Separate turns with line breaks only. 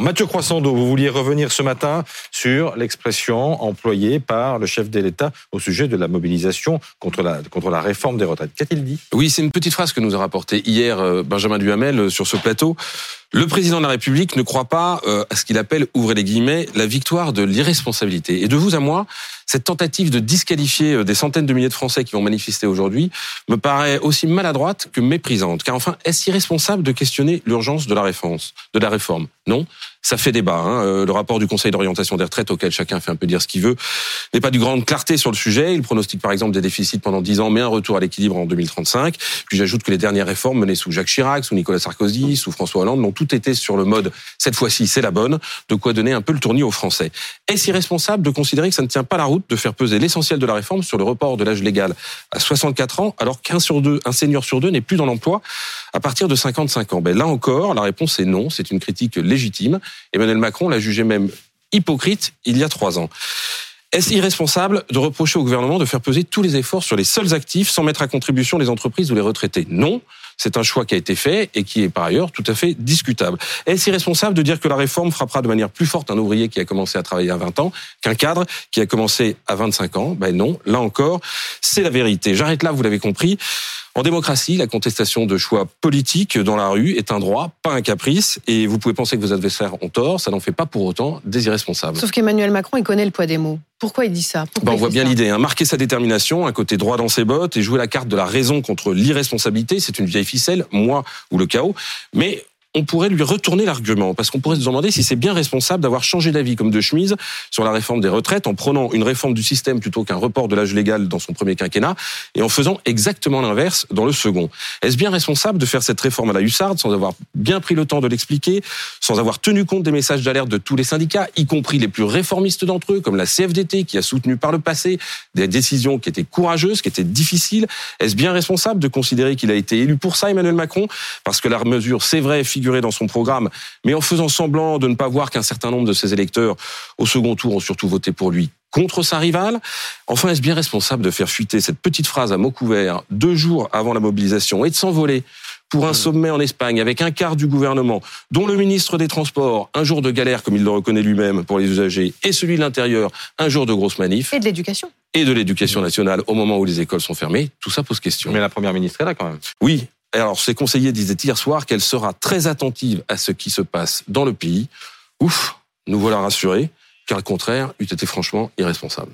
Mathieu Croissando, vous vouliez revenir ce matin sur l'expression employée par le chef de l'État au sujet de la mobilisation contre la, contre la réforme des retraites. Qu'a-t-il dit?
Oui, c'est une petite phrase que nous a rapportée hier euh, Benjamin Duhamel euh, sur ce plateau. Le président de la République ne croit pas euh, à ce qu'il appelle, ouvrez les guillemets, la victoire de l'irresponsabilité. Et de vous à moi, cette tentative de disqualifier des centaines de milliers de Français qui vont manifester aujourd'hui me paraît aussi maladroite que méprisante. Car enfin, est-ce irresponsable de questionner l'urgence de la réforme, de la réforme? Non ça fait débat. Hein. Euh, le rapport du Conseil d'orientation des retraites, auquel chacun fait un peu dire ce qu'il veut, n'est pas du grande clarté sur le sujet. Il pronostique par exemple des déficits pendant 10 ans, mais un retour à l'équilibre en 2035. Puis j'ajoute que les dernières réformes menées sous Jacques Chirac, sous Nicolas Sarkozy, sous François Hollande, n'ont tout été sur le mode cette fois-ci c'est la bonne, de quoi donner un peu le tournis aux Français. Est-ce irresponsable de considérer que ça ne tient pas la route de faire peser l'essentiel de la réforme sur le report de l'âge légal à 64 ans, alors qu'un sur deux, un senior sur deux n'est plus dans l'emploi à partir de 55 ans? Ben Là encore, la réponse est non. C'est une critique légitime. Emmanuel Macron l'a jugé même hypocrite il y a trois ans. Est-ce irresponsable de reprocher au gouvernement de faire peser tous les efforts sur les seuls actifs sans mettre à contribution les entreprises ou les retraités? Non. C'est un choix qui a été fait et qui est par ailleurs tout à fait discutable. Est-ce irresponsable de dire que la réforme frappera de manière plus forte un ouvrier qui a commencé à travailler à 20 ans qu'un cadre qui a commencé à 25 ans? Ben non, là encore, c'est la vérité. J'arrête là, vous l'avez compris. En démocratie, la contestation de choix politiques dans la rue est un droit, pas un caprice. Et vous pouvez penser que vos adversaires ont tort, ça n'en fait pas pour autant des irresponsables.
Sauf qu'Emmanuel Macron, il connaît le poids des mots. Pourquoi il dit ça?
Ben, On voit bien l'idée. Hein. Marquer sa détermination, un côté droit dans ses bottes et jouer la carte de la raison contre l'irresponsabilité, c'est une vieille ficelle, moi ou le chaos. Mais on pourrait lui retourner l'argument, parce qu'on pourrait se demander si c'est bien responsable d'avoir changé d'avis comme de chemise sur la réforme des retraites en prenant une réforme du système plutôt qu'un report de l'âge légal dans son premier quinquennat et en faisant exactement l'inverse dans le second. Est-ce bien responsable de faire cette réforme à la hussarde sans avoir bien pris le temps de l'expliquer, sans avoir tenu compte des messages d'alerte de tous les syndicats, y compris les plus réformistes d'entre eux, comme la CFDT qui a soutenu par le passé des décisions qui étaient courageuses, qui étaient difficiles? Est-ce bien responsable de considérer qu'il a été élu pour ça, Emmanuel Macron? Parce que la mesure, c'est vrai, dans son programme, mais en faisant semblant de ne pas voir qu'un certain nombre de ses électeurs au second tour ont surtout voté pour lui contre sa rivale. Enfin, est-ce bien responsable de faire fuiter cette petite phrase à mots couverts deux jours avant la mobilisation et de s'envoler pour un sommet en Espagne avec un quart du gouvernement, dont le ministre des Transports, un jour de galère comme il le reconnaît lui-même pour les usagers, et celui de l'Intérieur, un jour de grosse manif.
Et de l'éducation.
Et de l'éducation nationale au moment où les écoles sont fermées, tout ça pose question.
Mais la Première ministre est là quand même.
Oui, alors, ses conseillers disaient hier soir qu'elle sera très attentive à ce qui se passe dans le pays. Ouf, nous voilà rassurés, car le contraire eût été franchement irresponsable.